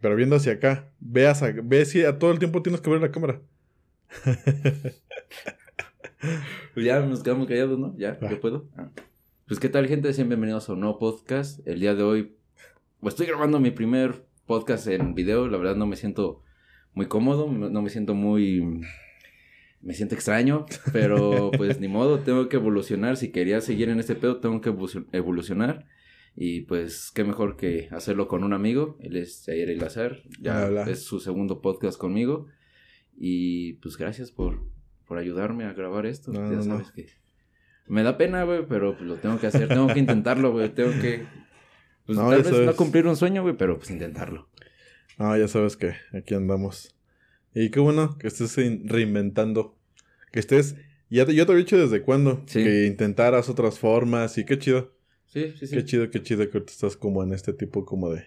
pero viendo hacia acá. Veas a, ve si a todo el tiempo tienes que ver la cámara. Pues ya nos quedamos callados, ¿no? Ya, Ah. ¿yo puedo? Ah. Pues qué tal, gente, sean bienvenidos a un nuevo podcast. El día de hoy, pues estoy grabando mi primer podcast en video. La verdad no me siento muy cómodo, no me siento muy... Me siento extraño, pero pues ni modo, tengo que evolucionar. Si quería seguir en este pedo, tengo que evolucion- evolucionar. Y pues qué mejor que hacerlo con un amigo. Él es Jair Elazar. Ya Hola. es su segundo podcast conmigo. Y pues gracias por, por ayudarme a grabar esto. No, ya no, no. sabes que me da pena, güey, pero pues, lo tengo que hacer. Tengo que intentarlo, güey. Tengo que... Pues No, tal ya vez no sabes. cumplir un sueño, güey, pero pues intentarlo. Ah, ya sabes que aquí andamos. Y qué bueno que estés in- reinventando. Que estés. Ya te, yo te había dicho desde cuándo. Sí. Que intentaras otras formas. Y qué chido. Sí, sí, sí. Qué chido, qué chido que ahorita estás como en este tipo como de.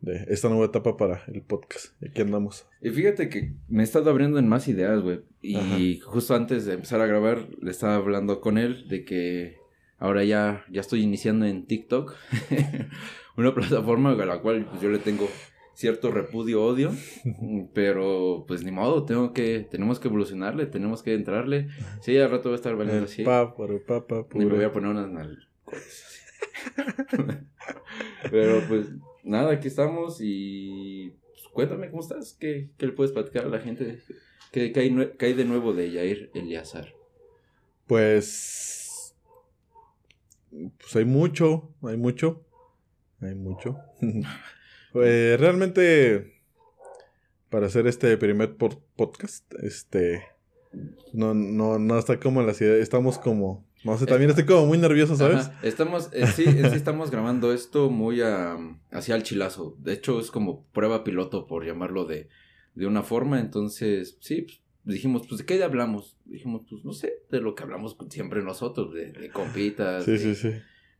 De esta nueva etapa para el podcast. Y aquí andamos. Y fíjate que me he estado abriendo en más ideas, güey. Y Ajá. justo antes de empezar a grabar, le estaba hablando con él de que ahora ya, ya estoy iniciando en TikTok. Una plataforma a la cual pues, yo le tengo cierto repudio, odio. pero pues ni modo, tengo que, tenemos que evolucionarle, tenemos que entrarle. Sí, al rato va a estar El así. pa, pa, pa, Y me voy a poner unas Pero pues nada, aquí estamos y pues, cuéntame cómo estás, ¿Qué, qué le puedes platicar a la gente, ¿Qué, qué hay, qué hay de nuevo de Yair Eliazar. Pues. Pues hay mucho, hay mucho. Hay mucho. pues realmente. Para hacer este primer podcast, este. No, no, no está como en la ciudad. Estamos como. No sé, también estoy como muy nervioso, ¿sabes? Ajá, Estamos, eh, sí, sí estamos grabando esto muy am, hacia el chilazo. De hecho, es como prueba piloto, por llamarlo de, de una forma. Entonces, sí, pues, dijimos, pues, ¿de qué hablamos? Dijimos, pues, no sé, de lo que hablamos siempre nosotros, de, de compitas, Sí, de, sí, sí.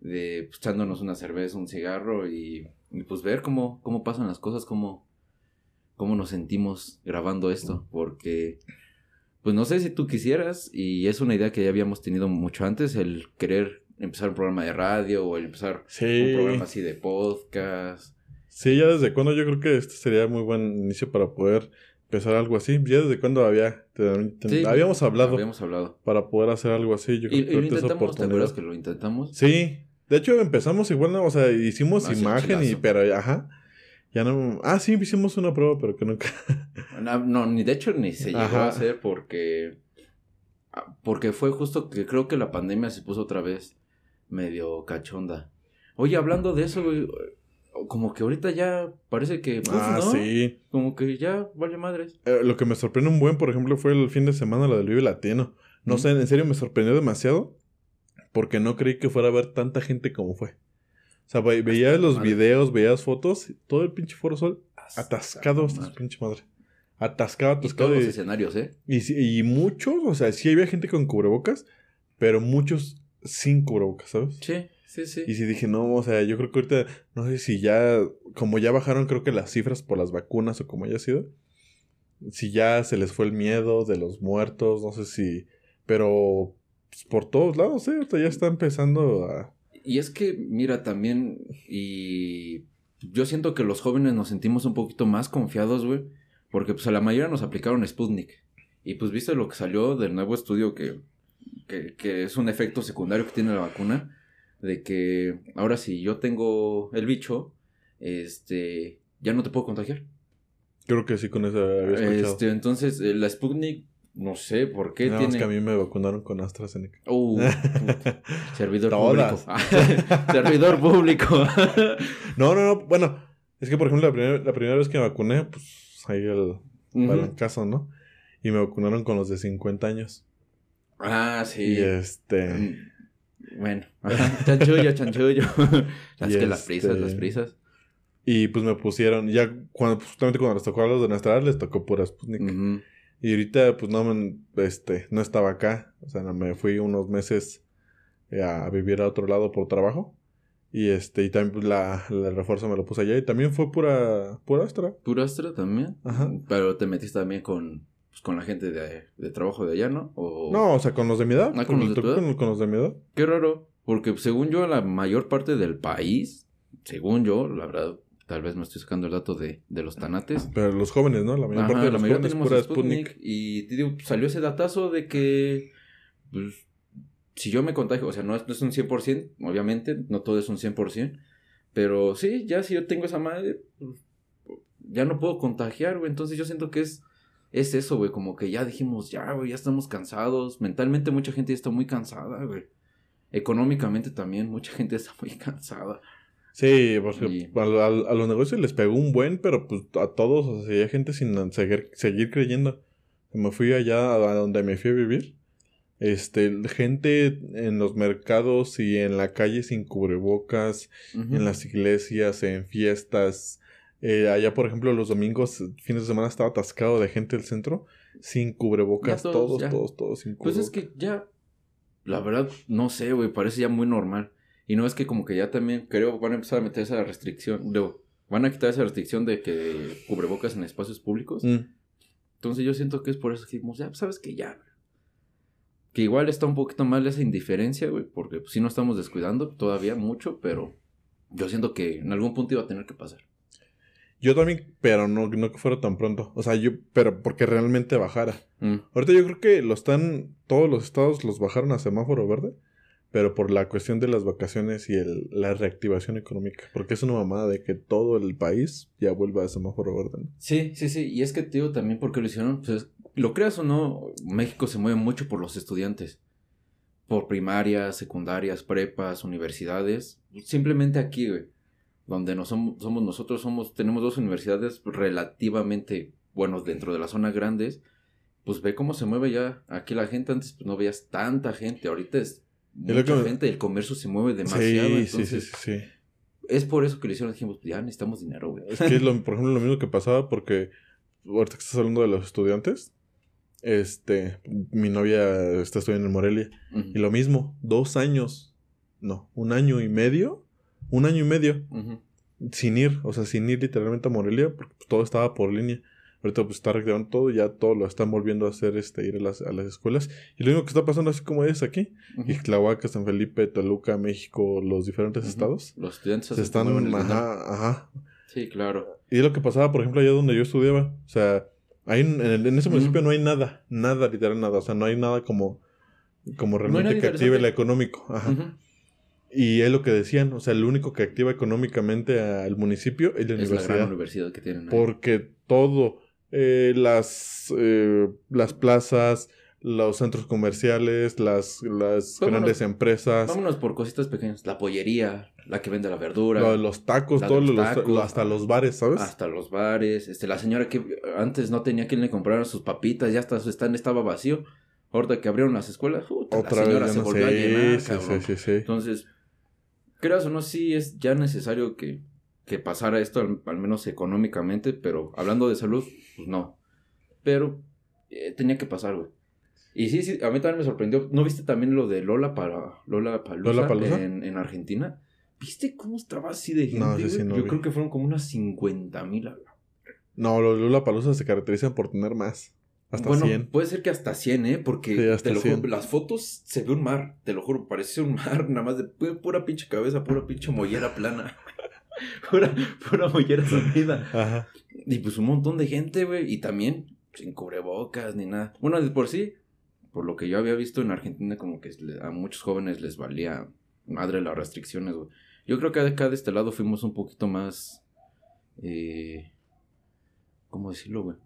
de pues, echándonos una cerveza, un cigarro y, y, pues ver cómo, cómo pasan las cosas, cómo, cómo nos sentimos grabando esto, porque pues no sé si tú quisieras y es una idea que ya habíamos tenido mucho antes, el querer empezar un programa de radio o el empezar Sí. un programa así de podcast. Sí, ya desde cuando yo creo que este sería muy buen inicio para poder empezar algo así. Ya desde cuando había, te- te- Sí, habíamos hablado Habíamos hablado. para poder hacer algo así. Yo Y, creo y que lo ahorita es intentamos, ¿te acuerdas que lo intentamos? Sí, de hecho empezamos igual, ¿no? o sea, hicimos imagen y, pero, ajá, ya no, ah, sí, hicimos una prueba, pero que nunca, No, no, ni de hecho ni se llegó Ajá. a hacer porque. ah, Porque fue justo que creo que la pandemia se puso otra vez medio cachonda. Oye, hablando de eso, güey, como que ahorita ya parece que. ah, ¿no? sí, Como que ya vale madres. Eh, lo que me sorprende un buen, por ejemplo, fue el fin de semana, la del Vive Latino, no sé, en serio me sorprendió demasiado, porque no creí que fuera a haber tanta gente como fue, o sea, ve- veías los madre. videos, veías fotos, y todo el pinche foro sol atascado, hasta su pinche madre, atascado, Y atascado, todos los y- escenarios, ¿eh? Y, y muchos, o sea, sí había gente con cubrebocas, pero muchos sin cubrebocas, ¿sabes? Sí, sí, sí. Y sí dije, no, o sea, yo creo que ahorita, no sé si ya, como ya bajaron creo que las cifras por las vacunas o como haya sido, si ya se les fue el miedo de los muertos, no sé si, pero pues, por todos lados, ¿eh? Ya está empezando a... Y es que, mira, también, y yo siento que los jóvenes nos sentimos un poquito más confiados, güey, porque pues a la mayoría nos aplicaron Sputnik. Y pues viste lo que salió del nuevo estudio que, que, que es un efecto secundario que tiene la vacuna, de que ahora si yo tengo el bicho, este, ya no te puedo contagiar. Creo que sí con había escuchado. Este, entonces, eh, la Sputnik, no sé por qué más tiene... que a mí me vacunaron con AstraZeneca. Uh, servidor público. servidor público. No, no, no, bueno, es que por ejemplo la primera, la primera vez que me vacuné, pues ahí el Ujú. balancazo, ¿no? Y me vacunaron con los de 50 años. Ah, sí. Y este... Mm, Bueno, chanchullo, chanchullo. las Y que las este- prisas, las prisas. Y pues me pusieron, ya cuando, justamente cuando les tocó a los de nuestra edad, les tocó pura Sputnik. Ujú. Y ahorita, pues no, este, no estaba acá. O sea, me fui unos meses eh, a vivir a otro lado por trabajo. Y este, y también pues, la, la refuerzo me lo puse allá. Y también fue pura, pura Astra. ¿Puro Astra también? Ajá. Pero te metiste también con, pues, con la gente de, de trabajo de allá, ¿no? O... No, o sea, con los de mi edad. Ah, ¿con los de tu tocó edad? con, con los de mi edad. Qué raro. Porque según yo, la mayor parte del país, según yo, la verdad, tal vez me estoy sacando el dato de, de los tanates. Pero los jóvenes, ¿no? La mayor Ajá, parte de la los mayoría jóvenes tenemos pura Sputnik, Sputnik. Y te digo, salió ese datazo de que, pues, si yo me contagio, o sea, no es, no es un 100%, obviamente, no todo es un 100%, pero sí, ya si yo tengo esa madre, pues, ya no puedo contagiar, güey. Entonces yo siento que es, es eso, güey, como que ya dijimos, ya, güey, ya estamos cansados. Mentalmente mucha gente ya está muy cansada, güey. Económicamente también mucha gente está muy cansada. Sí, porque Y- a, a- a los negocios les pegó un buen, pero pues a todos, o sea, hay gente sin seguir, seguir creyendo. Me fui allá a donde me fui a vivir. Este, gente en los mercados y en la calle sin cubrebocas, en las iglesias, en fiestas. Eh, allá, por ejemplo, los domingos, fines de semana, estaba atascado de gente el centro sin cubrebocas, todos, todos, ya. todos, todos, sin Pues cubrebocas. es que ya, la verdad, no sé, güey, parece ya muy normal. Y no es que como que ya también, creo, van a empezar a meter esa restricción, digo, van a quitar esa restricción de que cubrebocas en espacios públicos. Mm. Entonces yo siento que es por eso que dijimos, ya, pues, sabes que ya. Que igual está un poquito mal esa indiferencia, güey, porque pues, sí nos estamos descuidando todavía mucho, pero yo siento que en algún punto iba a tener que pasar. Yo también, pero no, no que fuera tan pronto. O sea, yo, pero porque realmente bajara. Mm. Ahorita yo creo que lo están, todos los estados los bajaron a semáforo verde, pero por la cuestión de las vacaciones y el, la reactivación económica. Porque es una mamada de que todo el país ya vuelva a semáforo verde. ¿no? Sí, sí, sí. Y es que, tío, también porque lo hicieron, pues, lo creas o no, México se mueve mucho por los estudiantes. Por primarias, secundarias, prepas, universidades. Simplemente aquí, güey. Donde no somos, somos nosotros, somos, tenemos dos universidades relativamente, bueno, dentro de las zonas grandes. Pues ve cómo se mueve ya. Aquí la gente antes pues, no veías tanta gente. Ahorita es mucha que gente. El comercio se mueve demasiado. sí, sí, entonces, sí, sí, sí. Es por eso que lo hicieron. Dijimos, ya necesitamos dinero, güey. Es que es lo, por ejemplo, lo mismo que pasaba porque ahorita que estás hablando de los estudiantes, este, mi novia está estudiando en Morelia. Y lo mismo, dos años, no, un año y medio, un año y medio sin ir, o sea, sin ir literalmente a Morelia, porque todo estaba por línea. Ahorita pues está reactivando todo, ya todo lo están volviendo a hacer, este, ir a las, a las escuelas. Y lo único que está pasando así como es aquí, Ujú. Ixtlahuaca, San Felipe, Toluca, México, los diferentes estados, Los estudiantes se están, el dinero. ajá, ajá. Sí, claro. Y es lo que pasaba, por ejemplo, allá donde yo estudiaba, o sea, ahí en, en el- en ese municipio no hay nada, nada, literal nada, o sea, no hay nada como, como realmente que active el económico, ajá. Y es lo que decían, o sea, el único que activa económicamente al municipio es la Es la universidad. gran universidad que tienen ahí. porque todo, eh, las, eh, las plazas, los centros comerciales, las, las Vámonos. grandes empresas, Vámonos por cositas pequeñas. La pollería, la que vende la verdura. lo los tacos, todos los tacos. lo- hasta los bares, ¿sabes? Hasta los bares. Este, la señora que antes no tenía quien le comprara sus papitas, ya hasta su stand estaba vacío. Ahorita que abrieron las escuelas, puta, Otra la señora vez, se no volvió a sé. llenar, sí, cabrón. sí, sí, sí. Entonces, creas o no, sí es ya necesario que, que pasara esto, al, al menos económicamente, pero hablando de salud, pues no. Pero eh, tenía que pasar, güey. Y sí, sí, a mí también me sorprendió. ¿No viste también lo de Lola para Lola Palusa ¿Lollapalooza? en, en Argentina? ¿Viste cómo estaba así de gente? No, sí güey? no Yo vi. creo que fueron como unas 50 mil. No, los Lollapalooza se caracterizan por tener más. Hasta bueno, 100. puede ser que hasta 100, ¿eh? Porque Sí, hasta te lo juro, 100. las fotos se ve un mar, te lo juro, parece un mar nada más de pu- pura pinche cabeza, pura pinche mollera plana. pura, pura mollera. Ajá. Y pues un montón de gente, güey, y también sin cubrebocas ni nada. Bueno, de por sí, por lo que yo había visto en Argentina, como que a muchos jóvenes les valía madre las restricciones, güey. Yo creo que acá de este lado fuimos un poquito más... Eh, ¿Cómo decirlo, güey?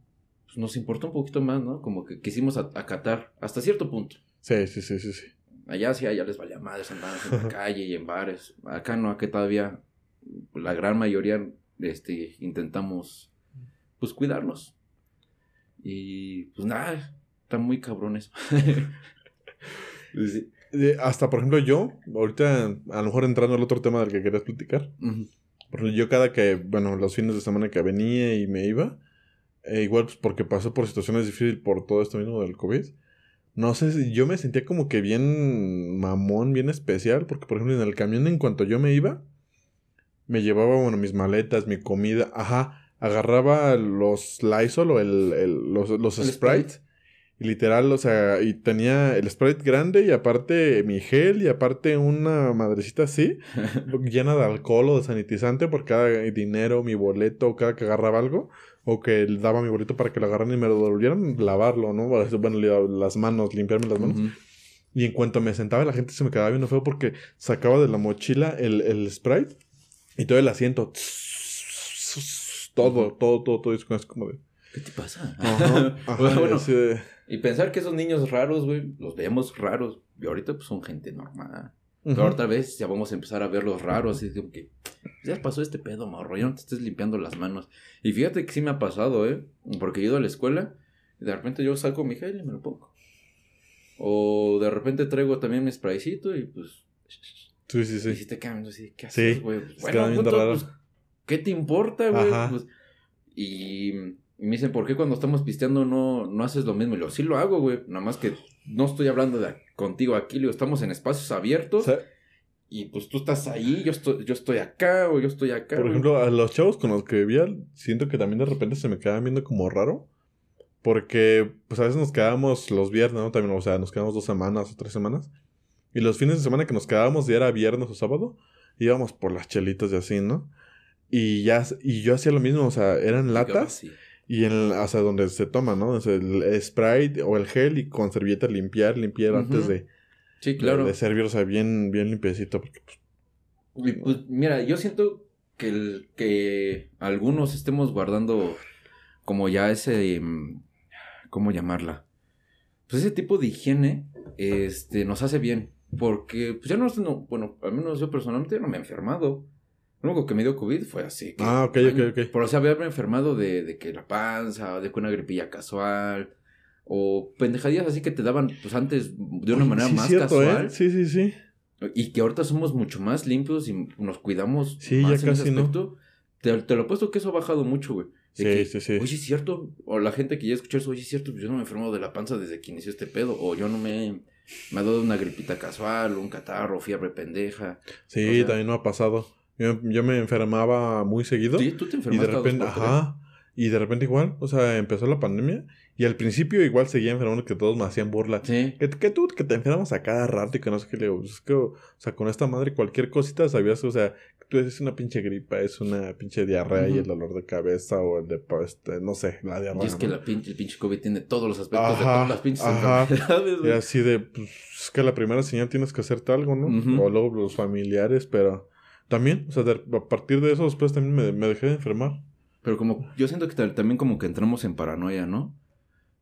Pues nos importó un poquito más, ¿no? Como que quisimos acatar hasta cierto punto. Sí, sí, sí, sí, sí. Allá sí, allá les valía madres andaban en la calle y en bares. Acá no, acá todavía la gran mayoría este, intentamos pues cuidarnos. Y pues nada, están muy cabrones. Hasta, por ejemplo, yo, ahorita, a lo mejor entrando al otro tema del que querías platicar, por ejemplo, yo cada que, bueno, los fines de semana que venía y me iba, eh, igual pues porque pasó por situaciones difíciles por todo esto mismo del COVID, no sé si yo me sentía como que bien mamón, bien especial, porque por ejemplo en el camión en cuanto yo me iba, me llevaba, bueno, mis maletas, mi comida, ajá, agarraba los Lysol o el, el- los, los El Sprite, Y literal, o sea, y tenía el Sprite grande y aparte mi gel y aparte una madrecita así, llena de alcohol o de sanitizante por cada dinero, mi boleto, cada que agarraba algo, o que daba mi boleto para que lo agarraran y me lo devolvieran, lavarlo, ¿no? Bueno, las manos, limpiarme las manos. Y en cuanto me sentaba, la gente se me quedaba viendo feo porque sacaba de la mochila el, el Sprite y todo el asiento. Todo, todo, todo, todo, es como de... ¿Qué te pasa? Ajá, bueno, Y pensar que esos niños raros, güey, los veíamos raros. Y ahorita pues son gente normal. Pero otra vez ya vamos a empezar a verlos raros. Así como que ya pasó este pedo, morro. Ya no te estés limpiando las manos. Y fíjate que sí me ha pasado, ¿eh? Porque he ido a la escuela y de repente yo saco mi gel y me lo pongo. O de repente traigo también mi spraycito y pues. Sí, sí, sí. Y si te cambian así, ¿qué haces, güey? bueno, pues, ¿qué te importa, güey? Pues, y y me dicen, ¿por qué cuando estamos pisteando no, no haces lo mismo? Y yo, sí lo hago, güey. Nada más que no estoy hablando de contigo aquí, digo, estamos en espacios abiertos. Y pues tú estás ahí, yo estoy, yo estoy acá o yo estoy acá. Por ejemplo, a los chavos con los que vivía, siento que también de repente se me quedaban viendo como raro. Porque, pues a veces nos quedábamos los viernes, ¿no? También, o sea, nos quedamos dos semanas o tres semanas. Y los fines de semana que nos quedábamos, ya era viernes o sábado, íbamos por las chelitas y así, ¿no? Y ya, y yo hacía lo mismo, o sea, eran latas. Y en, o sea, donde se toma, ¿no? el Sprite o el gel y con servilleta limpiar, limpiar antes de... Sí, claro. De, servir, o sea, bien, bien limpiecito. Porque, pues, pues, mira, yo siento que, el, que algunos estemos guardando como ya ese... Mm, ¿Cómo llamarla? Pues ese tipo de higiene este, nos hace bien. Porque, pues ya no, no, bueno, al menos yo personalmente no me he enfermado. Lo único que me dio COVID fue así. ah, ok, ok, ok. Por o sea, haberme enfermado de, de que la panza, de que una gripilla casual, o pendejadillas así que te daban, pues antes, de una manera más cierto, ¿eh? casual. Sí, sí, sí. Y que ahorita somos mucho más limpios y nos cuidamos sí, más ya en casi ese aspecto. Te, te, lo he puesto que eso ha bajado mucho, güey. Sí, sí, sí. Oye, es cierto. O la gente que ya escuchó eso, oye, es cierto, pues yo no me he enfermado de la panza desde que inició este pedo. O yo no me, me ha dado una gripita casual, un catarro, fiebre pendeja. Sí, también no ha pasado. Yo, me enfermaba muy seguido. Sí, tú te enfermaste. Y de repente, ajá. Y de repente igual, o sea, empezó la pandemia. Y al principio igual seguía enfermando que todos me hacían burla. Sí. Que, que tú, que te enfermas a cada rato y que no sé qué. Le digo, pues es que, o sea, con esta madre cualquier cosita sabías, o sea, tú es una pinche gripa, es una pinche diarrea y el dolor de cabeza o el de, este, no sé, la diarrea. Y es que la pinche, el pinche COVID tiene todos los aspectos de todas las pinches enfermedades. Y así de, pues, es que la primera señal tienes que hacerte algo, ¿no? O luego los familiares, pero... También, o sea, a partir de eso después también me, dejé de enfermar. Pero como, yo siento que también como que entramos en paranoia, ¿no?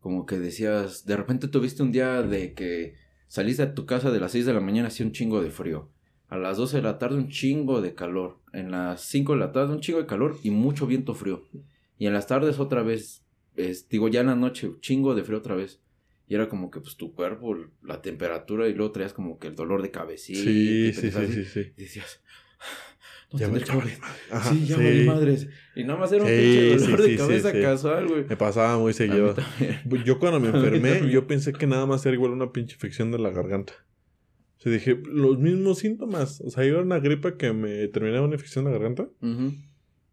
Como que decías, de repente tuviste un día de que saliste de tu casa de las 6 de la mañana hacía un chingo de frío. A las 12 de la tarde un chingo de calor. En las 5 de la tarde un chingo de calor y mucho viento frío. Y en las tardes otra vez, digo ya en la noche, un chingo de frío otra vez. Y era como que pues tu cuerpo, la temperatura y luego traías como que el dolor de cabecita. Sí, sí, sí, sí, sí. Y decías, no ya me Sí, ya me madres. Y nada más era un pinche dolor de cabeza casual, güey. Me pasaba muy seguido. Yo cuando me enfermé, yo pensé que nada más era igual una pinche infección de la garganta. O sea, dije, los mismos síntomas. O sea, iba una gripa que me terminaba una infección de la garganta.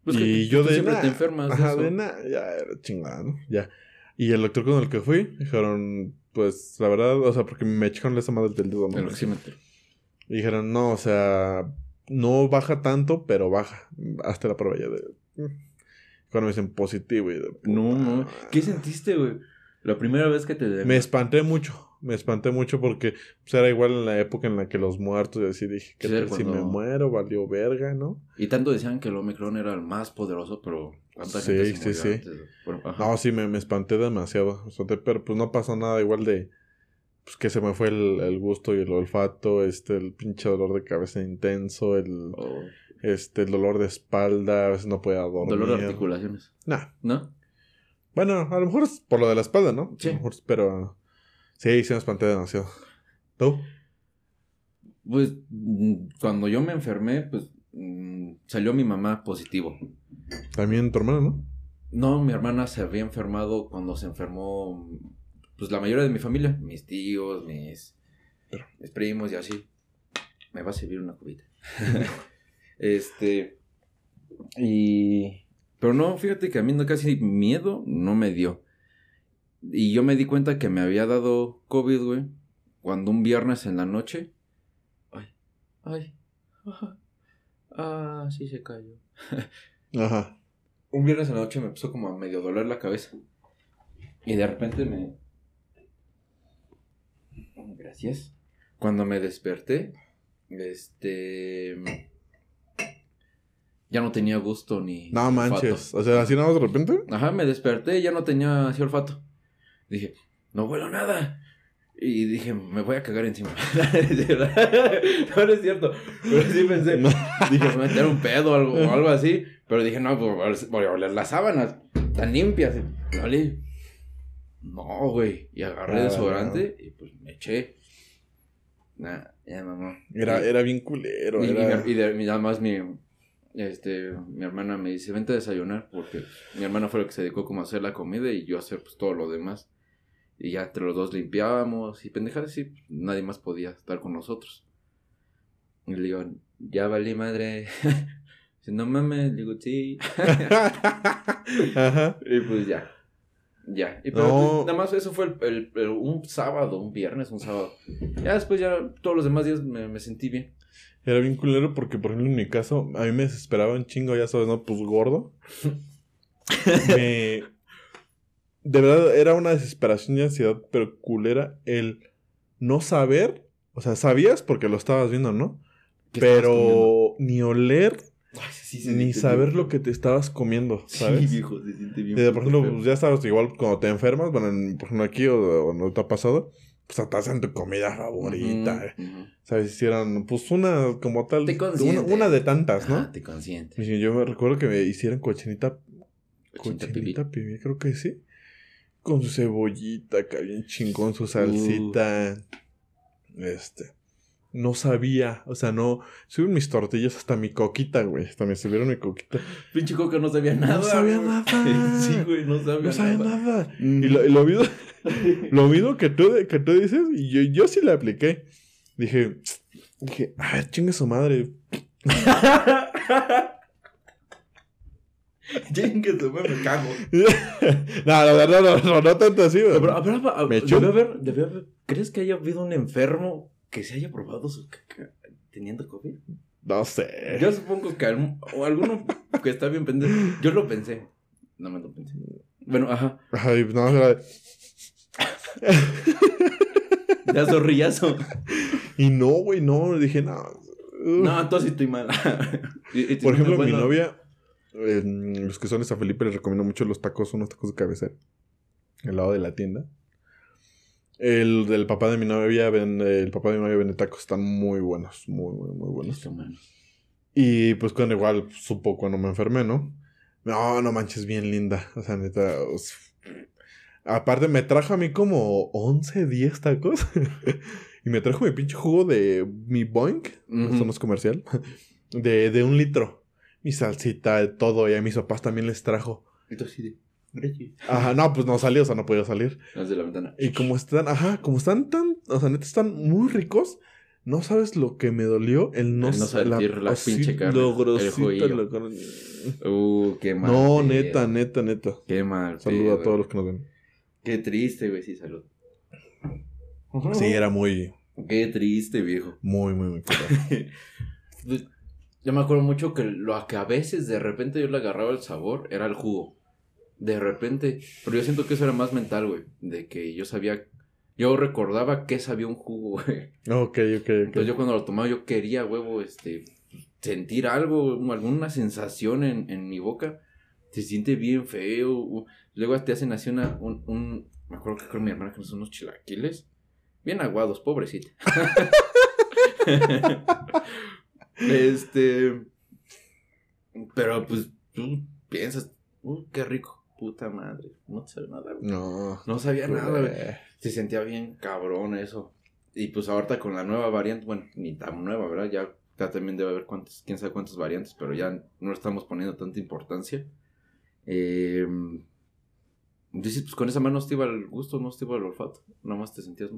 pues y yo de siempre te enfermas. Ajá, de nada, ya era chingada, ¿no? Ya. Y el doctor con el que fui, dijeron, pues la verdad, o sea, porque me echaron esa madre del dedo. ¿no? Y dijeron, no, o sea, no baja tanto, pero baja. Hasta la prueba ya de. Mm. Cuando me dicen positivo y de. No, no. ¿Qué sentiste, güey? La primera vez que te. Me espanté mucho. Me espanté mucho porque pues, era igual en la época en la que los muertos, y así dije, que si me muero, valió verga, ¿no? Y tanto decían que el Omicron era el más poderoso, pero ¿cuánta sí, gente sí, sí. no, sí, me, me espanté demasiado. Pero pues no pasó nada igual de pues que se me fue el, gusto y el olfato, este, el pinche dolor de cabeza intenso, el, oh. este, el dolor de espalda, a veces no podía dormir. ¿Dolor de articulaciones? Nah. ¿No? Bueno, a lo mejor es por lo de la espalda, ¿no? Sí. A lo mejor, pero sí, sí me espanté demasiado. ¿Tú? Pues mm, cuando yo me enfermé, pues mm, salió mi mamá positivo. También tu hermana, ¿no? No, mi hermana se había enfermado cuando se enfermó pues la mayoría de mi familia, mis tíos, mis, mis primos y así. Me va a servir una cubita. este. Y. Pero no, fíjate que a mí no casi miedo no me dio. Y yo me di cuenta que me había dado COVID, güey, cuando un viernes en la noche. Ay, ay, ajá. Ah, sí se cayó. Ajá. Un viernes en la noche me empezó como a medio doler la cabeza. Y de repente me. Gracias. Cuando me desperté, este. Ya no tenía gusto ni. No olfato. manches. O sea, así nada más de repente. Ajá, me desperté y ya no tenía así olfato. Dije, no huelo nada. Y dije, me voy a cagar encima. no, no es cierto. Pero sí pensé. No. Dije, me meter un pedo o algo, o algo así. Pero dije, no, pues voy a oler las sábanas tan limpias. Olí. No, güey. Y agarré Ah, desodorante y pues me eché. Nah, ya mamá. Era, Y- era bien culero. y, y Era... y de- y además mi, este, mi hermana me dice, vente a desayunar, porque mi hermana fue la que se dedicó como a hacer la comida y yo a hacer pues todo lo demás. Y ya entre los dos limpiábamos y pendejadas y nadie más podía estar con nosotros. Y le digo, ya valí madre. Dice, no mames, le digo, sí. Ajá. y pues ya. Ya. Y pero No. pues, nada más eso fue el, el- el- un sábado, un viernes, un sábado. Ya después ya todos los demás días me, me sentí bien. Era bien culero porque, por ejemplo, en mi caso, a mí me desesperaba un chingo, ya sabes, ¿no? Pues gordo. me... De verdad, era una desesperación y ansiedad, pero culera el no saber. O sea, sabías porque lo estabas viendo, ¿no? Pero ni oler, Ay, sí, ni saber bien. lo que te estabas comiendo, Sí, ¿sabes? viejo, se siente bien. Por ejemplo, feo. pues ya sabes, igual cuando te enfermas, bueno, en- por ejemplo aquí o, o no te ha pasado, pues hacen tu comida favorita. eh. ¿Sabes? Hicieran, pues una como tal, Te una, una de tantas, ¿no? Ajá, te consiente. Y yo me recuerdo que me hicieran cochinita, Cochinita cochinita pibil, creo que sí. Con su cebollita, acá bien chingón, su salsita. Este. No sabía, o sea, no. Subieron mis tortillas hasta mi coquita, güey. Hasta me subieron mi coquita. Pinche coca no sabía nada. sabía güey. nada. sí, güey, no sabía No sabía nada. nada. Mm. Y lo, y lo mismo, lo mismo que tú, que tú dices, y yo, yo sí le apliqué. Dije, dije, a ver, chingue su madre. Chingue su madre, me cago. no, la verdad, no, no, no tanto así, güey. Pero, habrá- habrá- Me debe echó. haber- debe haber- ¿Crees que haya habido un enfermo que se haya probado su caca teniendo COVID? No sé. Yo supongo que algún- o alguno que está bien pendejo. Yo lo pensé. No me lo pensé. Bueno, ajá. Ay, no, Ya zorrillazo. Y no, güey, no. Dije, no. No, entonces estoy mal. Y- y Por ejemplo, mi bueno, novia, eh, los que son de San Felipe, les recomiendo mucho los tacos, unos tacos de cabecera. Al lado de la tienda. El del papá de mi novia vende, el papá de mi novia vende tacos, están muy buenos, muy, muy, muy buenos. Y pues cuando igual supo cuando me enfermé, ¿no? No, no manches, bien linda. O sea, neta. Aparte me trajo a mí como 11, 10 tacos. y me trajo mi pinche jugo de mi Boink. Ujú. Eso no es comercial. De, de un litro. Mi salsita, de todo. Y a mis papás también les trajo. Y tú así de. Gracias. Ajá, no, pues no salió, o sea, no podía salir. Desde la ventana. Y como están, ajá, como están tan, o sea, neta están muy ricos. No sabes lo que me dolió el no, El no sentir la así, pinche carne, Lo el la carne. Uh, qué mal. No, pedo. neta, neta, neta. Qué mal. Saludo pedo. a todos los que nos ven. Qué triste, güey, sí, salud. Sí, era muy, Qué triste, viejo. muy, muy, muy. Pues, Yo me acuerdo mucho que lo que a veces de repente yo le agarraba el sabor era el jugo. De repente. Pero yo siento que eso era más mental, güey. De que yo sabía. Yo recordaba que sabía un jugo, güey. Ok, ok, ok. Entonces yo cuando lo tomaba yo quería, huevo, este. Sentir algo, alguna sensación en, en mi boca. Se siente bien feo. Luego te hacen así una. Un, un- me acuerdo que con mi hermana que nos son unos chilaquiles. Bien aguados, pobrecita. este. Pero pues tú piensas, "Uh, qué rico, puta madre. No te sabe nada, güey. No. No sabía nada, güey. Eh, Se sentía bien cabrón eso. Y pues ahorita con la nueva variante, bueno, ni tan nueva, ¿verdad? Ya, ya también debe haber cuántas, quién sabe cuántas variantes, pero ya no le estamos poniendo tanta importancia. Eh, dices, pues con esa mano no te iba el gusto, no te iba el olfato, nada más te sentías...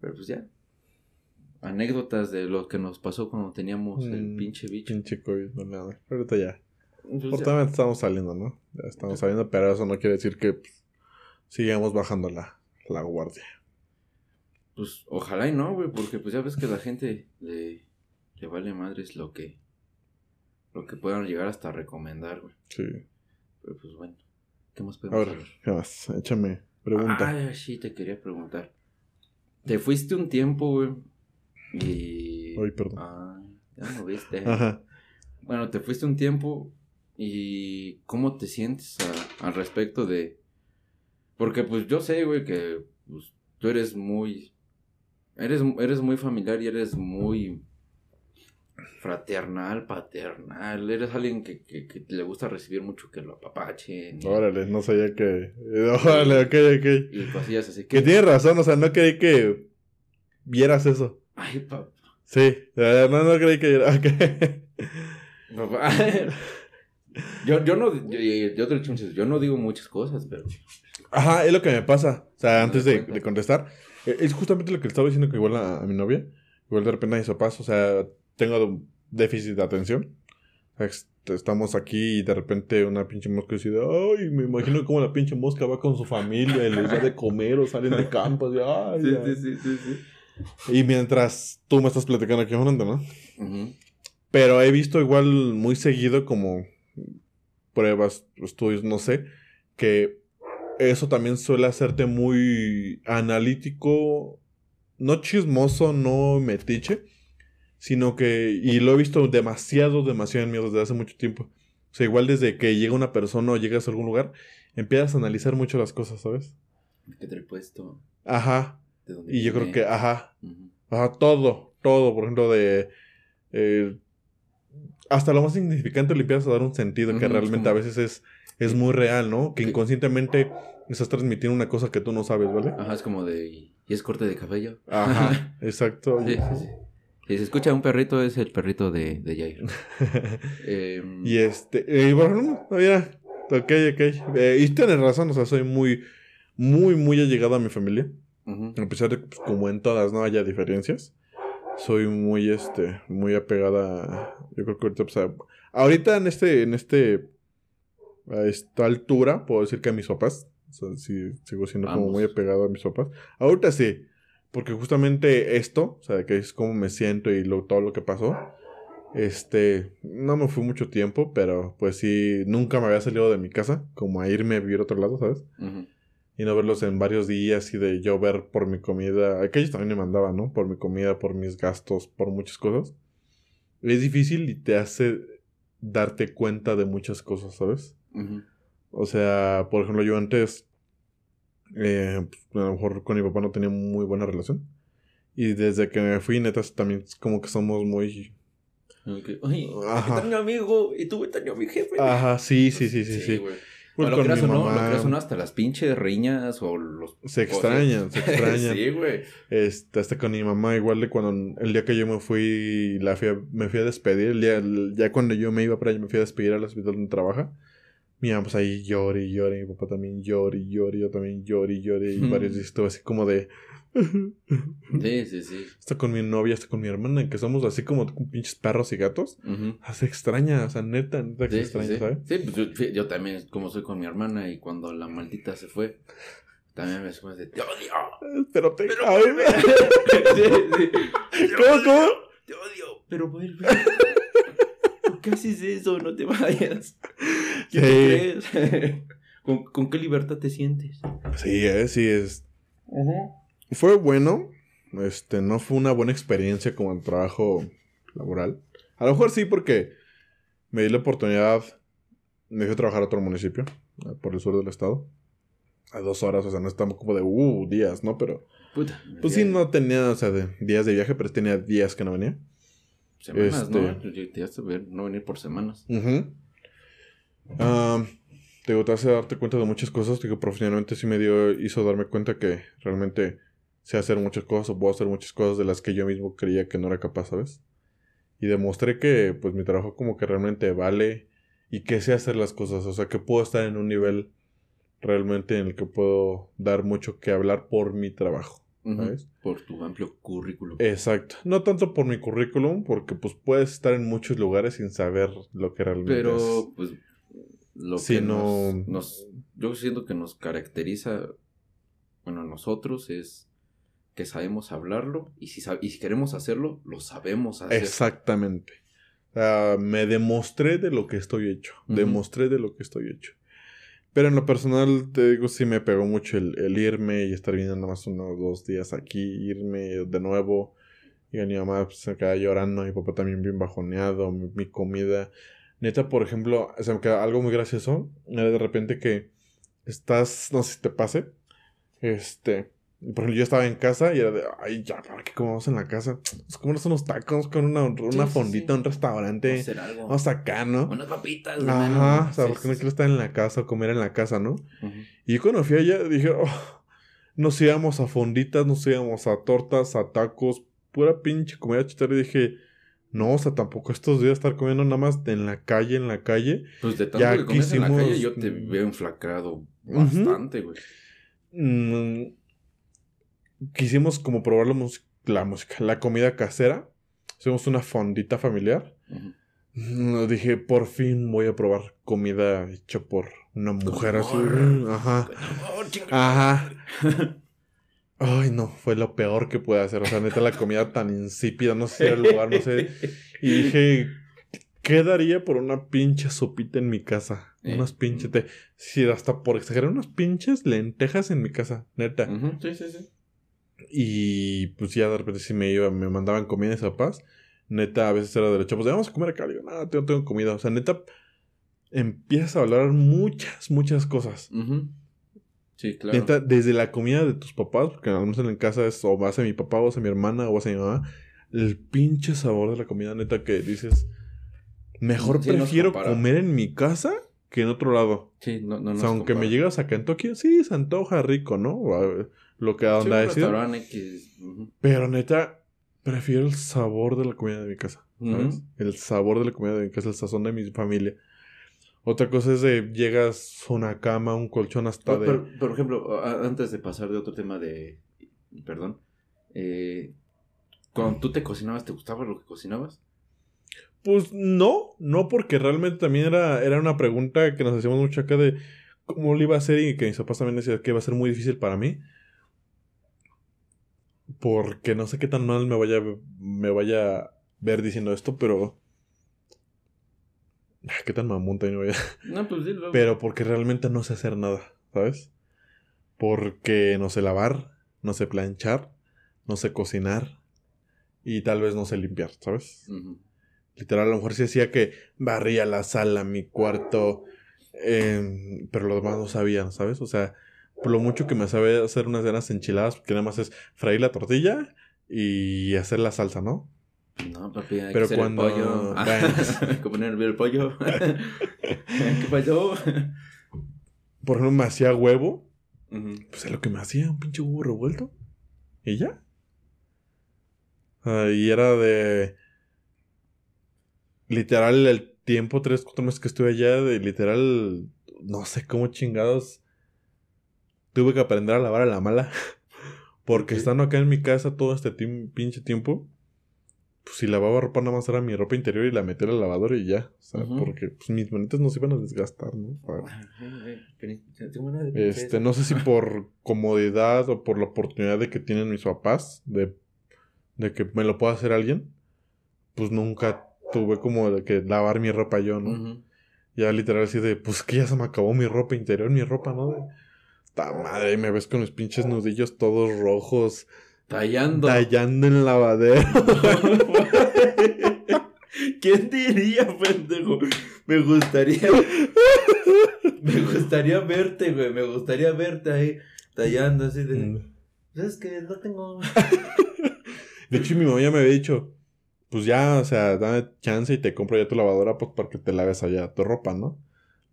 Pero pues ya. Anécdotas de lo que nos pasó cuando teníamos el Mm, pinche bicho. Pinche COVID, no nada. Ahorita ya. Pues ya. Afortunadamente estamos saliendo, ¿no? Ya estamos saliendo, pero eso no quiere decir que pues, sigamos bajando la, la guardia. Pues ojalá y no, güey, porque pues ya ves que la gente le, le vale madres lo que lo que puedan llegar hasta recomendar, güey. Sí. Pero pues bueno, ¿qué más A podemos ver, saber? ¿qué más? Échame pregunta. Ah, sí, te quería preguntar. Te fuiste un tiempo, güey. Y. Ay, perdón. Ah, ya no viste. Ajá. Bueno, te fuiste un tiempo. ¿Y cómo te sientes a- al respecto de.? Porque, pues yo sé, güey, que pues, tú eres muy. Eres, eres muy familiar y eres muy. Fraternal, paternal. Eres alguien que, que, que le gusta recibir mucho que lo apapachen. y- Órale, no sabía que. Órale, ok, ok. Y cosillas así Que tienes razón, o sea, no creí que vieras eso. Ay, papá. Sí, no, no creí que vieras. Papá. yo, yo no, yo, yo veces, yo no digo muchas cosas, pero Ajá, es lo que me pasa. O sea, Me antes de, de contestar, eh, es justamente lo que le estaba diciendo que igual a, a mi novia, igual de repente mis papás, o sea, tengo déficit de atención. O sea, est- estamos aquí y de repente una pinche mosca dice, ay, me imagino cómo la pinche mosca va con su familia y les da de comer o salen de campo. ay, sí, ya". sí, sí, sí, sí. Y mientras tú me estás platicando aquí hablando, ¿no? Ujú. Pero he visto igual muy seguido como pruebas, estudios, no sé, que eso también suele hacerte muy analítico, no chismoso, no metiche, sino que, y lo he visto demasiado, demasiado en mí desde hace mucho tiempo. O sea, igual desde que llega una persona o llegas a algún lugar, empiezas a analizar mucho las cosas, ¿sabes? ¿Qué te he puesto? Ajá. ¿De dónde Y yo creo que, ajá. Ajá, todo, todo, por ejemplo, de... eh, hasta lo más significante le empiezas a dar un sentido que realmente a veces es, es muy real, ¿no? Que inconscientemente estás transmitiendo una cosa que tú no sabes, ¿vale? Ajá, es como de. ¿Y es corte de cabello? Ajá, exacto. sí, sí, sí. Si se escucha un perrito, es el perrito de, de Jair. Em, y este, eh, bueno, mira, ok, ok. Eh, y tienes razón, o sea, soy muy, muy, muy allegado a mi familia. A pesar de que, pues, como en todas, no haya diferencias. Soy muy, este, muy apegada. a- Yo creo que ahorita, pues, a- ahorita en este, en este, a esta altura, puedo decir que a mis papás. O sea, sí, sigo siendo como muy apegado a mis papás. Ahorita sí, porque justamente esto, o sea, que es como me siento y lo, todo lo que pasó. Este, no me fui mucho tiempo, pero pues sí, nunca me había salido de mi casa, como a irme a vivir a otro lado, ¿sabes? Ujú. y no verlos en varios días y de yo ver por mi comida, que ellos también me mandaban, ¿no? Por mi comida, por mis gastos, por muchas cosas. Es difícil y te hace darte cuenta de muchas cosas, ¿sabes? O sea, por ejemplo, yo antes, eh, pues, a lo mejor con mi papá no tenía muy buena relación. Y desde que me fui, neta, también como que somos muy... Como que, Ay, Ajá. mi amigo y tú a mi jefe. Ajá, sí, sí, sí, sí, sí. güey. Pues lo creas o no, lo creas o no, hasta las pinches riñas o los... Se extrañan, se extrañan. sí, güey. Este, hasta con mi mamá, igual de cuando el día que yo me fui, la fui a- me fui a despedir, el día, el- ya cuando yo me iba para allá, me fui a despedir al hospital donde trabaja. Mi mamá pues ahí llora y llora, y mi papá también llora y llora, y yo también lloro y lloro, y varios días estuve así como de... Sí, sí, sí. Hasta con mi novia, hasta con mi hermana, que somos así como pinches perros y gatos. Ah, Se extraña, o sea, neta, neta que Sí, se sí, extraña, sí. ¿sabes? Sí, pues yo, también, como soy con mi hermana y cuando la maldita se fue, también me fue de te odio. Pero te... Pero Ay, vuelve. Sí, ¿Cómo, cómo? Te odio, pero vuelve. ¿Por qué haces eso? No te vayas. ¿Qué te crees? ¿Con, con qué libertad te sientes? Sí, eh, sí, es... Fue bueno. Este, no fue una buena experiencia como el trabajo laboral. A lo mejor sí, porque me di la oportunidad. Me fui a trabajar a otro municipio, eh, por el sur del estado. A dos horas, o sea, no estamos como de, uh, días, ¿no? Pero, Puta. pues sí, no tenía, o sea, de días de viaje, pero tenía días que no venía. Semanas, Este- ¿no? Te vas a ver, no venir por semanas. Digo, te hace darte cuenta de muchas cosas. Digo, profesionalmente sí me dio, hizo darme cuenta que realmente sé hacer muchas cosas o puedo hacer muchas cosas de las que yo mismo creía que no era capaz, ¿sabes? Y demostré que, pues, mi trabajo como que realmente vale y que sé hacer las cosas. O sea, que puedo estar en un nivel realmente en el que puedo dar mucho que hablar por mi trabajo, Por tu amplio currículum. Exacto. No tanto por mi currículum, porque, pues, puedes estar en muchos lugares sin saber lo que realmente es. Pero, pues, lo que no- nos, nos yo siento que nos caracteriza, bueno, nosotros es que sabemos hablarlo y si, y si queremos hacerlo, lo sabemos hacer. Exactamente. me demostré de lo que estoy hecho. Demostré de lo que estoy hecho. Pero en lo personal, te digo, sí me pegó mucho el, irme y estar viendo nada más unos dos días aquí, irme de nuevo. Y mi mamá pues, se queda llorando, mi papá también bien bajoneado, mi, comida. Neta, por ejemplo, se me queda algo muy gracioso. De repente que estás, no sé si te pase, este, por ejemplo, yo estaba en casa y era de, ay, ya, ¿para qué comemos en la casa? Pues comemos unos tacos con una, una fondita, un restaurante. Vamos a hacer algo. Vamos acá, ¿no? Unas papitas. Ajá, o sea, porque no quiero estar en la casa o comer en la casa, ¿no? Y cuando fui allá dije, oh, nos íbamos a fonditas, nos íbamos a tortas, a tacos, pura pinche comida chitarra. Y dije, no, o sea, tampoco estos días estar comiendo nada más en la calle, en la calle. Pues de tanto ya que comes en la calle yo te veo enflacado bastante, güey. Mm, quisimos como probar la, música, la comida casera. Hicimos una fondita familiar. Dije, por fin voy a probar comida hecha por una mujer así. Ajá. Ajá. Ay, no, fue lo peor que pude hacer. O sea, neta, la comida tan insípida, no sé el lugar, no sé. Y dije, ¿qué daría por una pinche sopita en mi casa? Unas pinches, te... sí, hasta por exagerar, unas pinches lentejas en mi casa, neta. Sí, sí, sí. Y pues ya de repente sí me iba, me mandaban comida a paz. Neta, a veces era derecho, pues vamos a comer acá. Digo, no, no tengo comida. O sea, neta, empiezas a hablar muchas, muchas cosas. Sí, claro. Neta, desde la comida de tus papás, porque al menos en casa es o vas a mi papá, o a mi hermana, o a mi mamá. El pinche sabor de la comida, neta, que dices, mejor prefiero comer en mi casa que en otro lado. Sí, no, no, O sea, aunque me llegas a Kentucky, sí, se antoja rico, ¿no? Lo que a donde ha sido. Pero neta, prefiero el sabor de la comida de mi casa. ¿Sabes? El sabor de la comida de mi casa, el sazón de mi familia. Otra cosa es de llegas a una cama, un colchón hasta de. por ejemplo, antes de pasar de otro tema de. Perdón. Eh, cuando tú te cocinabas, ¿te gustaba lo que cocinabas? Pues no, no, porque realmente también era, era una pregunta que nos hacíamos mucho acá de cómo lo iba a hacer y que mis papás también decían que iba a ser muy difícil para mí. Porque no sé qué tan mal me vaya, me vaya a ver diciendo esto, pero. Ah, ¿Qué tan mamón también voy a.? No, pues sí, Pero porque realmente no sé hacer nada, ¿sabes? Porque no sé lavar, no sé planchar, no sé cocinar y tal vez no sé limpiar, ¿sabes? Literal, a lo mejor sí decía que barría la sala, mi cuarto, em, pero lo demás no sabía, ¿sabes? O sea, por lo mucho que me sabe hacer unas ganas enchiladas, porque nada más es freír la tortilla y hacer la salsa, ¿no? No, papi, hay Pero que cuando... el pollo. hay que poner el pollo. ¿Qué pasó? Por ejemplo, me hacía huevo. Pues es lo que me hacía, un pinche huevo revuelto. Y ya. Ah, y era de. Literal, el tiempo, tres, cuatro meses que estuve allá, de literal. No sé cómo chingados tuve que aprender a lavar a la mala. Porque estando acá en mi casa todo este pinche tiempo, pues si lavaba ropa nada más era mi ropa interior y la metía al lavador y ya. O sea, porque pues, mis manitas no se iban a desgastar, ¿no? Este, no sé si por comodidad o por la oportunidad de que tienen mis papás de, de que me lo pueda hacer alguien, pues nunca tuve como de que lavar mi ropa yo, ¿no? Ya literal así de, pues que ya se me acabó mi ropa interior, mi ropa, ¿no? Madre, me ves con los pinches nudillos todos rojos. Tallando. Tallando en lavadero. ¿Quién diría, pendejo? Me gustaría. Me gustaría verte, güey. Me gustaría verte ahí tallando así de. Mm. Es que no tengo. De hecho, mi mamá ya me había dicho. Pues ya, o sea, dame chance y te compro ya tu lavadora pues para que te laves allá tu ropa, ¿no?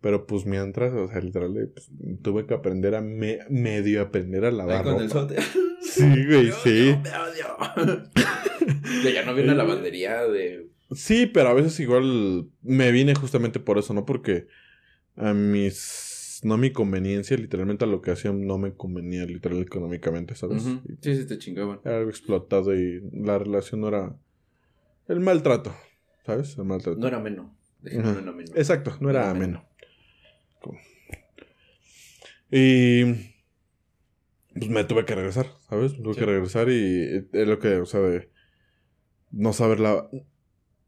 Pero pues mientras, o sea, literalmente pues, tuve que aprender a medio aprender a lavar. con el sote. Sí, güey, sí. ya no viene a la lavandería de. Sí, pero a veces igual me vine justamente por eso, ¿no? Porque a mis. No a mi conveniencia, literalmente a lo que hacían no me convenía literal económicamente, ¿sabes? Sí, sí, te chingaban. Era algo explotado y la relación no era. El maltrato, ¿sabes? El maltrato. No era menos. Exacto, no era ameno. Y pues me tuve que regresar, ¿sabes? Me tuve Sí. que regresar y es lo que, o sea, de no saber la...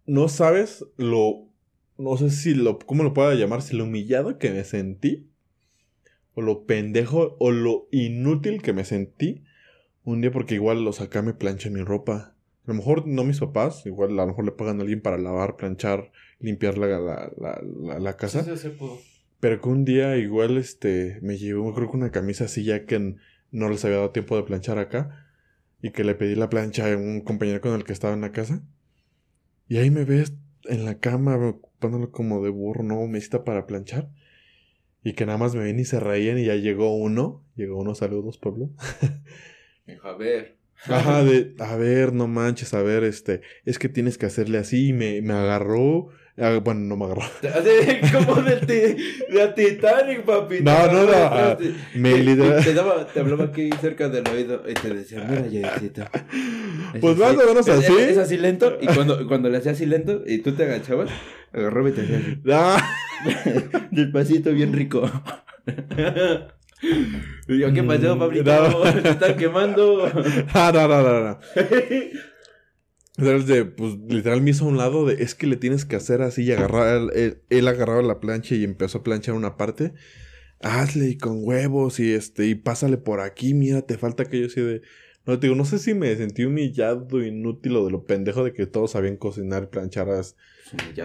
No sabes lo... No sé si lo... ¿Cómo lo puedo llamar? Si lo humillado que me sentí. O lo pendejo o lo inútil que me sentí. Un día porque igual los acá me planchan mi ropa. A lo mejor no mis papás. Igual a lo mejor le pagan a alguien para lavar, planchar, limpiar la, la, la, la- la casa. Sí, sí, sí, puedo. Pero que un día igual este me llevó, creo que una camisa así ya que no les había dado tiempo de planchar acá. Y que le pedí la plancha a un compañero con el que estaba en la casa. Y ahí me ves en la cama ocupándolo como de burro, no, me cita para planchar. Y que nada más me ven y se reían y ya llegó uno. Llegó uno, saludos, Pablo. Me dijo, a ver. Ajá, de, a ver, no manches, a ver, este, es que tienes que hacerle así. Y me, me agarró. Ah, bueno, no me agarró. Así, Como de, de Titanic, papi. No, no, no, ah, Te- Me te- literal- Te, daba, te hablaba aquí cerca del oído y te decía, mira, Jaycito. Es Pues más o menos así. Es, es así lento. Y cuando, cuando le hacía así lento y tú te agachabas, agarraba y te hacía así. Ah, Despacito, bien rico. Yo, ¿qué pasó, Mm, Pablito? no. Te están quemando. ah, no, no, no, no. De, pues literal me hizo a un lado de es que le tienes que hacer así y agarrar, él, él- agarraba la plancha y empezó a planchar una parte. Hazle y con huevos y este, y pásale por aquí, mira, te falta aquello así de. No te digo, no sé si me sentí humillado, inútil o de lo pendejo de que todos sabían cocinar y planchar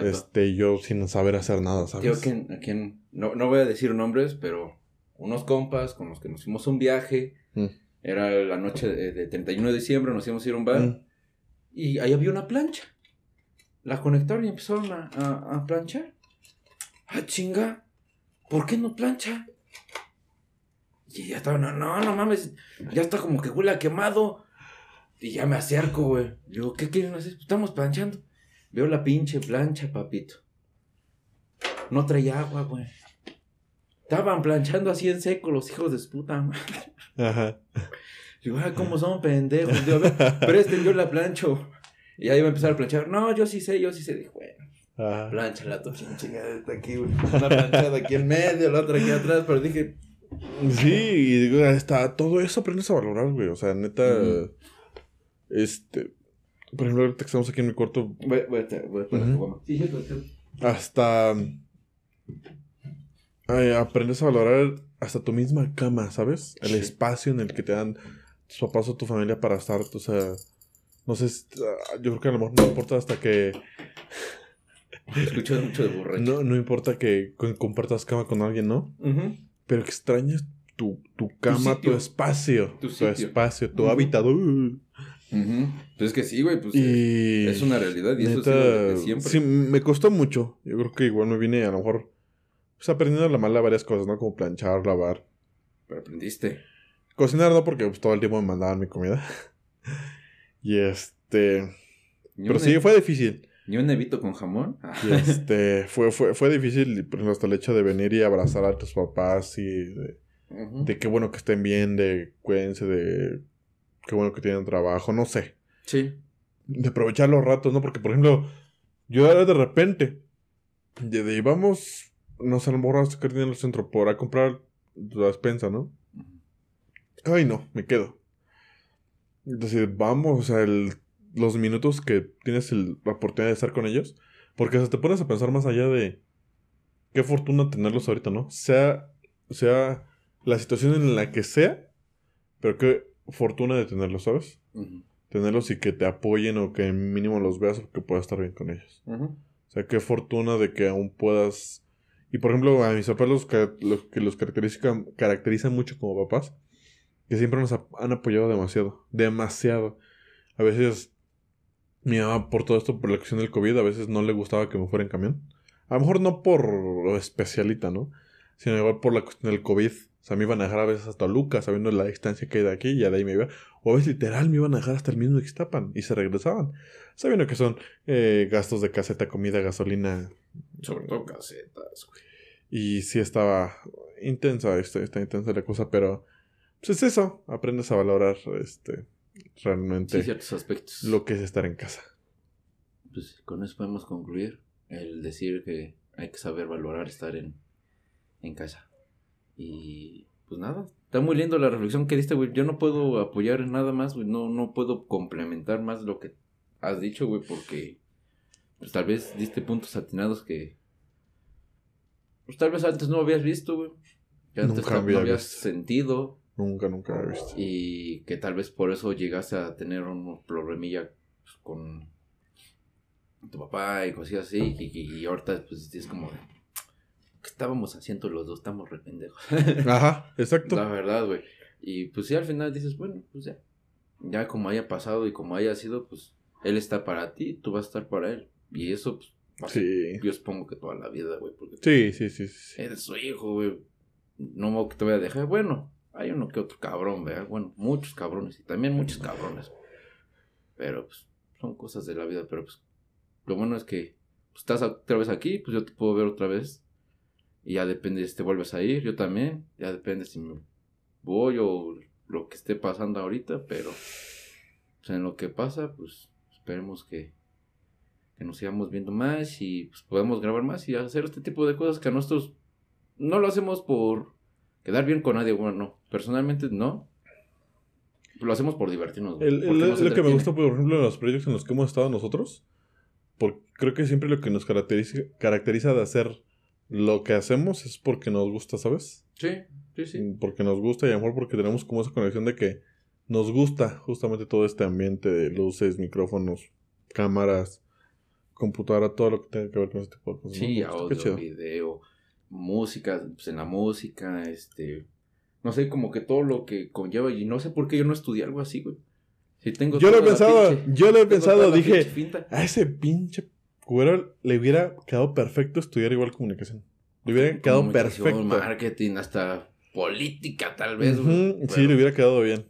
este, yo sin saber hacer nada, ¿sabes? que, a quien, no, no voy a decir nombres, pero unos compas con los que nos fuimos un viaje. Mm. Era la noche de, de 31 de diciembre, nos íbamos a ir a un bar. Mm. Y ahí había una plancha. La conectaron y empezaron a, a, a planchar. Ah, chinga. ¿Por qué no plancha? Y ya estaba, no, no, no mames. Ya está como que huele a quemado. Y ya me acerco, güey. Digo, ¿qué quieren hacer? Estamos planchando. Veo la pinche plancha, papito. No traía agua, güey. Estaban planchando así en seco los hijos de puta madre. Ajá. Digo, ay, ¿cómo son pendejos? Digo, a ver, presten, yo la plancho. Y ahí iba a empezar a planchar. No, yo sí sé, yo sí sé. Dijo, bueno, Ajá. planchala tu chingada está aquí, güey. Una planchada aquí en medio, la otra aquí atrás. Pero dije, Sí, y digo, está, todo eso aprendes a valorar, güey. O sea, neta. Este. Por ejemplo, ahorita que estamos aquí en mi cuarto, voy, voy a, voy a poner Ujú. tu goma. Sí, sí, sí. hasta. ay, aprendes a valorar hasta tu misma cama, ¿sabes? El Sí. espacio en el que te dan tus papás o tu familia para estar, o sea. No sé, es- ah, yo creo que a lo mejor no importa hasta que. Escucho mucho de borracho. No, no importa que co- compartas cama con alguien, ¿no? Pero que extrañes tu, tu cama, tu, espacio. Tu espacio, tu hábitat. uh. Ujú. Pues es que sí, güey, pues Y. es una realidad y eso neta, ha sido desde siempre. Sí, me costó mucho. Yo creo que igual me vine a lo mejor. Pues aprendiendo a la mala varias cosas, ¿no? Como planchar, lavar. Pero aprendiste. Cocinar, ¿no? Porque pues, todo el tiempo me mandaban mi comida. y este. Pero sí, fue difícil. Ni un nevito con jamón. Y este. fue, fue, fue difícil, hasta el hecho de venir y abrazar a tus papás y de, de qué bueno que estén bien, de cuídense, de qué bueno que tienen trabajo, no sé. Sí. de aprovechar los ratos, ¿no? Porque, por ejemplo, yo era de repente, de, de íbamos, no sé, a lo mejor a sacar dinero al centro por a comprar la despensa, ¿no? Ay, no, me quedo. Entonces, vamos, o sea, el- los minutos que tienes el- la oportunidad de estar con ellos, porque hasta te pones a pensar más allá de qué fortuna tenerlos ahorita, ¿no? Sea, sea la situación en la que sea, pero qué fortuna de tenerlos, ¿sabes? Tenerlos y que te apoyen o que mínimo los veas o que puedas estar bien con ellos. Ujú. O sea, qué fortuna de que aún puedas... Y por ejemplo, a mis papás los, los que los caracterizan, caracterizan mucho como papás, que siempre nos han apoyado demasiado, demasiado. A veces mi mamá por todo esto, por la cuestión del COVID, a veces no le gustaba que me fuera en camión. A lo mejor no por lo especialita, ¿no? Sino igual por la cuestión del COVID. O sea, me iban a dejar a veces hasta Lucas, sabiendo la distancia que hay de aquí, y ya de ahí me iba. O a veces literal me iban a dejar hasta el mismo Ixtapan y se regresaban. Sabiendo que son eh, gastos de caseta, comida, gasolina. Sobre todo casetas, güey. Y sí estaba intensa, está, está intensa la cosa, pero pues es eso, aprendes a valorar este realmente Sí, ciertos aspectos. lo que es estar en casa. Pues con eso podemos concluir el decir que hay que saber valorar estar en, en casa. Y pues nada, está muy lindo la reflexión que diste, güey. Yo no puedo apoyar en nada más, güey. No, no puedo complementar más lo que has dicho, güey, porque pues tal vez diste puntos atinados que pues tal vez antes no habías visto, güey. Que antes Nunca tal- había no habías visto. sentido Nunca, nunca he visto. y que tal vez por eso llegaste a tener un problemilla pues, con tu papá y cosas así y, y- y ahorita pues es como de, ¿qué estábamos haciendo los dos? Estamos re pendejos. Ajá, exacto. La verdad, güey. Y pues sí, al final dices, bueno, pues ya. Ya como haya pasado y como haya sido, pues él está para ti, tú vas a estar para él. Y eso, pues, Sí. yo supongo que toda la vida, güey, porque Sí, sí, sí, sí. eres su hijo, güey. No que te voy a dejar. Bueno, hay uno que otro cabrón, ¿verdad? Bueno, muchos cabrones y también muchos cabrones. Pero, pues, son cosas de la vida. Pero, pues, lo bueno es que pues, estás otra vez aquí, pues yo te puedo ver otra vez. Y ya depende si te vuelves a ir, yo también. Ya depende si me voy o lo que esté pasando ahorita. Pero, pues, en lo que pasa, pues, esperemos que, que nos sigamos viendo más y pues podamos grabar más y hacer este tipo de cosas que a nosotros no lo hacemos por quedar bien con nadie, bueno, no, personalmente no. Lo hacemos por divertirnos. El, lo que me gusta, por ejemplo, en los proyectos en los que hemos estado nosotros. Porque creo que siempre lo que nos caracteriza, caracteriza de hacer lo que hacemos es porque nos gusta, ¿sabes? Sí, sí, sí. Porque nos gusta y a lo mejor porque tenemos como esa conexión de que nos gusta justamente todo este ambiente de luces, micrófonos, cámaras, computadora, todo lo que tenga que ver con este tipo de cosas. Sí, audio, video, música, pues en la música, este, no sé, como que todo lo que conlleva y no sé por qué yo no estudié algo así, güey. Si tengo Yo lo he pensado, pinche- yo lo he pensado, dije, a ese pinche güero le hubiera quedado perfecto estudiar igual comunicación. Le hubiera quedado perfecto. marketing, hasta política, tal vez, güey. Ujú, Sí, le hubiera quedado bien.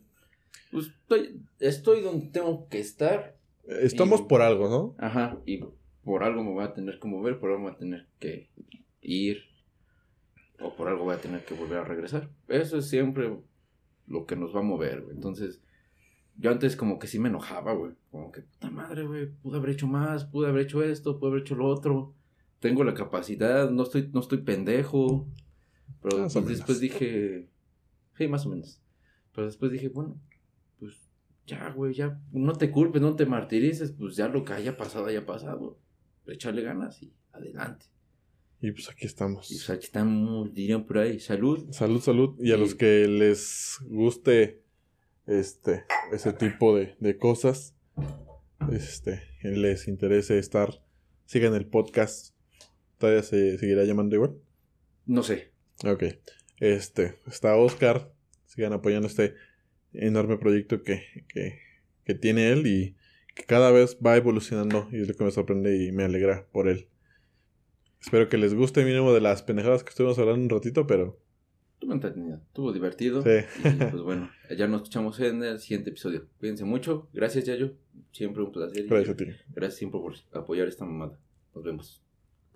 pues, estoy, estoy donde tengo que estar. Estamos Y- por algo, ¿no? Ajá, y por algo me voy a tener que mover, por algo voy a tener que ir, o por algo voy a tener que volver a regresar. Eso es siempre lo que nos va a mover, güey. Entonces, yo antes como que sí me enojaba, güey. Como que, puta madre, güey, pude haber hecho más, pude haber hecho esto, pude haber hecho lo otro. Tengo la capacidad, no estoy, no estoy pendejo. Pero Más pues, después dije, sí, más o menos. Pero después dije, bueno, pues ya, güey, ya no te culpes, no te martirices, pues ya lo que haya pasado, haya pasado. Échale ganas y adelante. Y pues aquí estamos. Y pues aquí estamos, dirían por ahí, salud. Salud, salud. Y a Sí. los que les guste este ese tipo de, de cosas, este, les interese estar, sigan el podcast. Todavía se seguirá llamando igual. No sé, Ok. Este, está Oscar. Sigan apoyando este enorme proyecto que, que, que tiene él y que cada vez va evolucionando y es lo que me sorprende y me alegra por él. Espero que les guste mínimo de las pendejadas que estuvimos hablando un ratito, pero estuvo entretenido, estuvo divertido. Sí. Y pues bueno, ya nos escuchamos en el siguiente episodio. Cuídense mucho. Gracias, Yayo. Siempre un placer. y gracias a ti. Gracias siempre por apoyar esta mamada. Nos vemos.